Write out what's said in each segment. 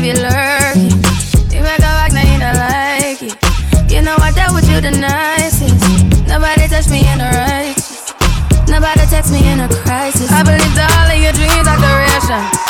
have you lurking. You back up back, now you don't like it. You know I dealt with you the nicest. Nobody touched me in a righteous. Nobody text me in a crisis. I believe all of your dreams are duration.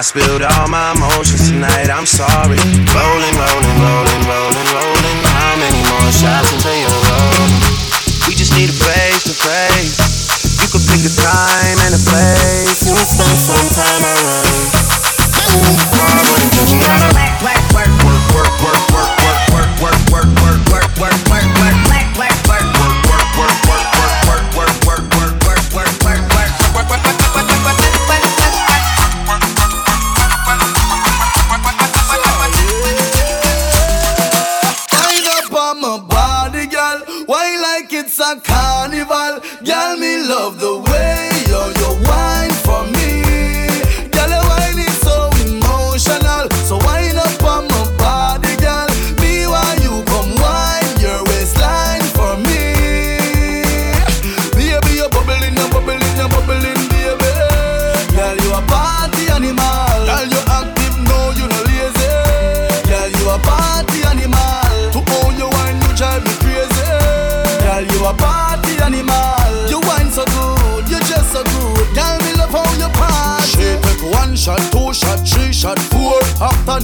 I spilled all my emotions tonight, I'm sorry. Rolling, rolling, rolling, rolling, rolling How many more shots until you're rolling. We just need a face to face. You could pick a time and a place. We'll spend some time around. Work, work, work, work,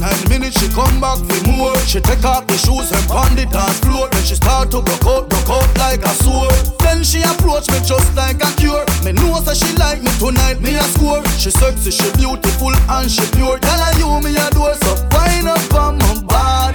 nine minutes, she come back for more. She take off the shoes and pound the dance floor. Then she start to broke out, broke out like a sword. Then she approach me just like a cure. Me know that she like me tonight, me a score. She sexy, she beautiful and she pure. Tell her you me a door, so wind up on my body,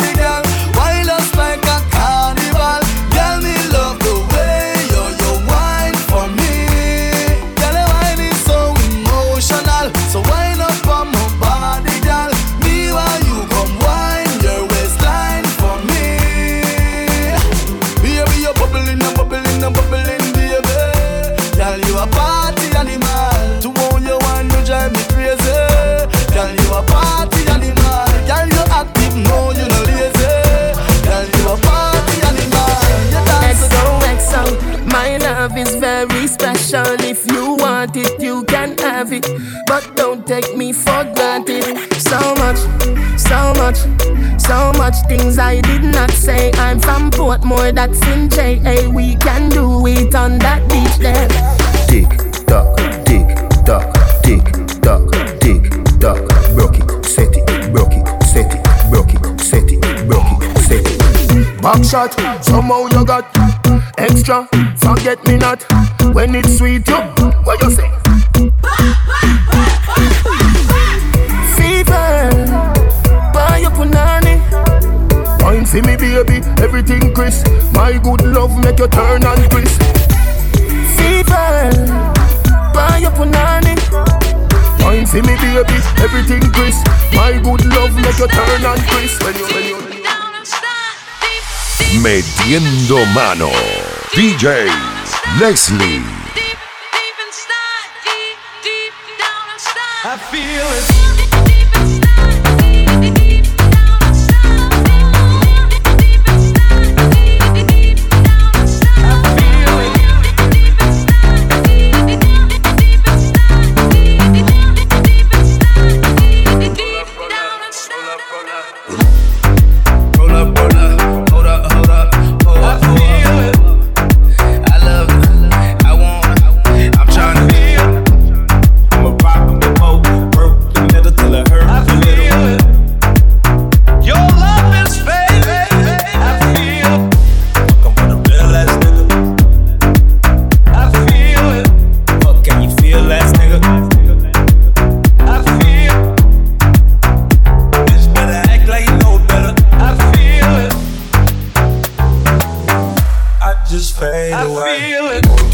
so much things I did not say. I'm from Portmore, that's in JA. We can do it on that beach there. Tick tock, tick tock, tick tock, tick tock. Broke it, set it, broke it, set it, broke it, set it, broke it, set it. Back shot, somehow you got extra. Forget me not when it's sweet. You, what you say? See me baby, everything crisp. My good love make you turn and crisp. Fever, buy your punani. Wine see me baby, everything crisp. My good love make you turn and crisp. When you, when you, Metiendo mano. DJ Lesly. I feel it. just fade away. I feel it.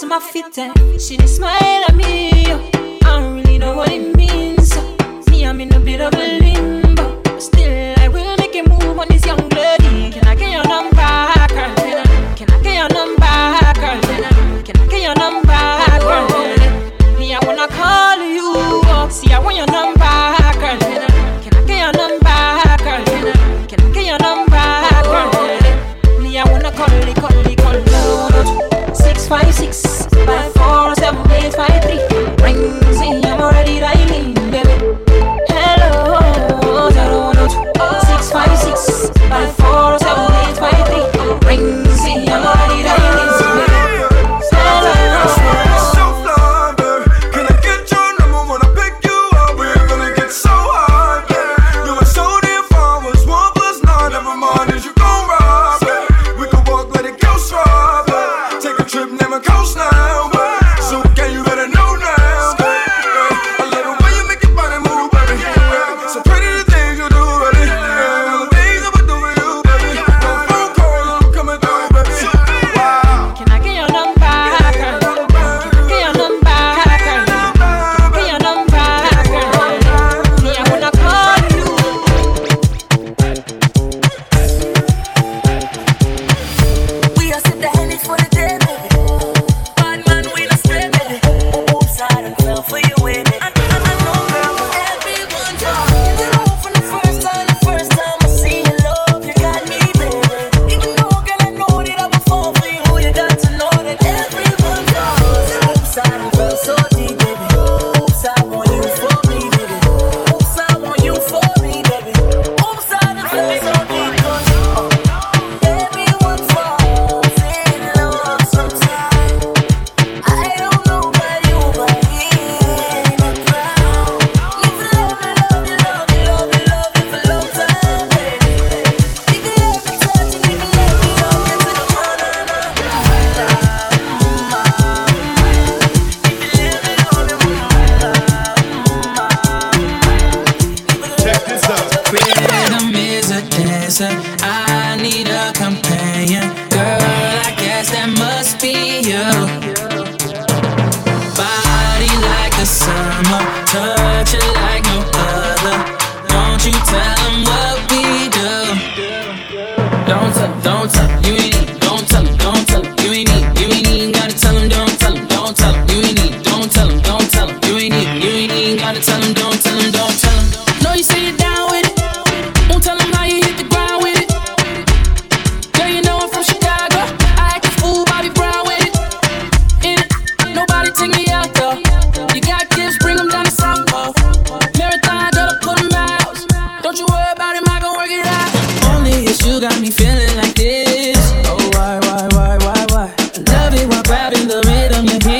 To my feet and she smile at me. I don't really know what it means. Me, I'm in a bit of a limbo. Still, I will make a move on this young lady. Can I get your number, girl? Can I get your number, girl? Can I get your number, girl? Me, I wanna call you. See, I want your number, answer. I need a companion. Girl, I guess that must be you. Body like the summer, touching like no other. Don't you tell them what we do. Don't tell, don't tell, you ain't need. Don't tell them, don't tell them, you ain't need. You ain't need. gotta tell them, don't tell them, don't tell them, you ain't need. Don't tell don't tell you ain't need. You ain't need. gotta tell them, don't tell them, don't tell them. No, you say it down. crowd the rhythm you hear.